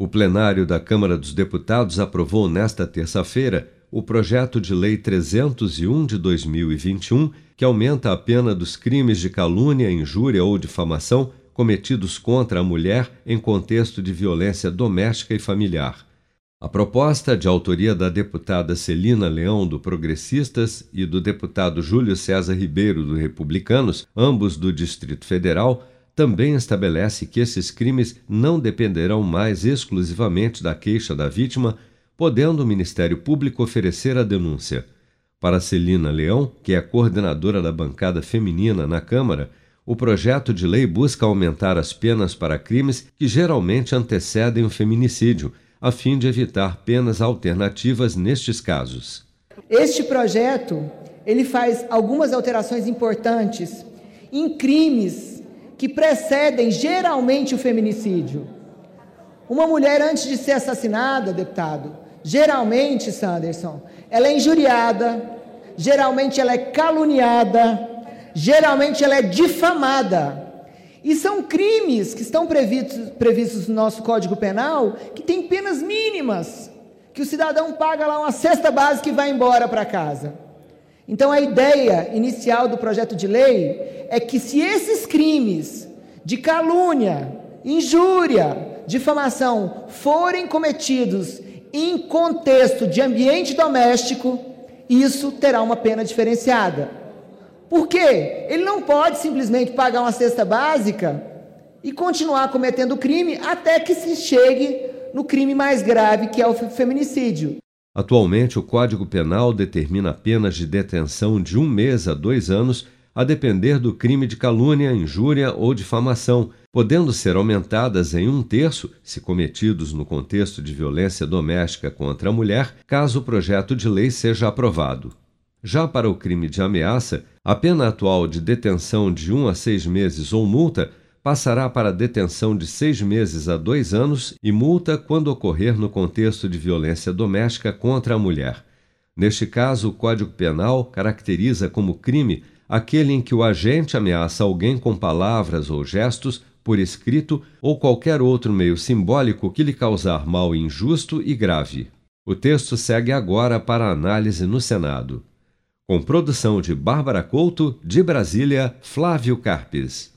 O plenário da Câmara dos Deputados aprovou nesta terça-feira o projeto de lei 301 de 2021, que aumenta a pena dos crimes de calúnia, injúria ou difamação cometidos contra a mulher em contexto de violência doméstica e familiar. A proposta, de autoria da deputada Celina Leão, do Progressistas, e do deputado Júlio César Ribeiro, do Republicanos, ambos do Distrito Federal, também estabelece que esses crimes não dependerão mais exclusivamente da queixa da vítima, podendo o Ministério Público oferecer a denúncia. Para Celina Leão, que é coordenadora da bancada feminina na Câmara, o projeto de lei busca aumentar as penas para crimes que geralmente antecedem o feminicídio, a fim de evitar penas alternativas nestes casos. Este projeto, ele faz algumas alterações importantes em crimes que precedem geralmente o feminicídio. Uma mulher, antes de ser assassinada, deputado, geralmente, Sanderson, ela é injuriada, geralmente ela é caluniada, geralmente ela é difamada. E são crimes que estão previstos, previstos no nosso Código Penal que têm penas mínimas, que o cidadão paga lá uma cesta básica e vai embora para casa. Então a ideia inicial do projeto de lei é que se esses crimes de calúnia, injúria, difamação forem cometidos em contexto de ambiente doméstico, isso terá uma pena diferenciada. Por quê? Ele não pode simplesmente pagar uma cesta básica e continuar cometendo crime até que se chegue no crime mais grave, que é o feminicídio. Atualmente, o Código Penal determina penas de detenção de um mês a dois anos, a depender do crime de calúnia, injúria ou difamação, podendo ser aumentadas em um terço, se cometidos no contexto de violência doméstica contra a mulher, caso o projeto de lei seja aprovado. Já para o crime de ameaça, a pena atual de detenção de um a seis meses ou multa passará para detenção de seis meses a dois anos e multa quando ocorrer no contexto de violência doméstica contra a mulher. Neste caso, o Código Penal caracteriza como crime aquele em que o agente ameaça alguém com palavras ou gestos, por escrito ou qualquer outro meio simbólico que lhe causar mal injusto e grave. O texto segue agora para análise no Senado. Com produção de Bárbara Couto, de Brasília, Flávio Carpes.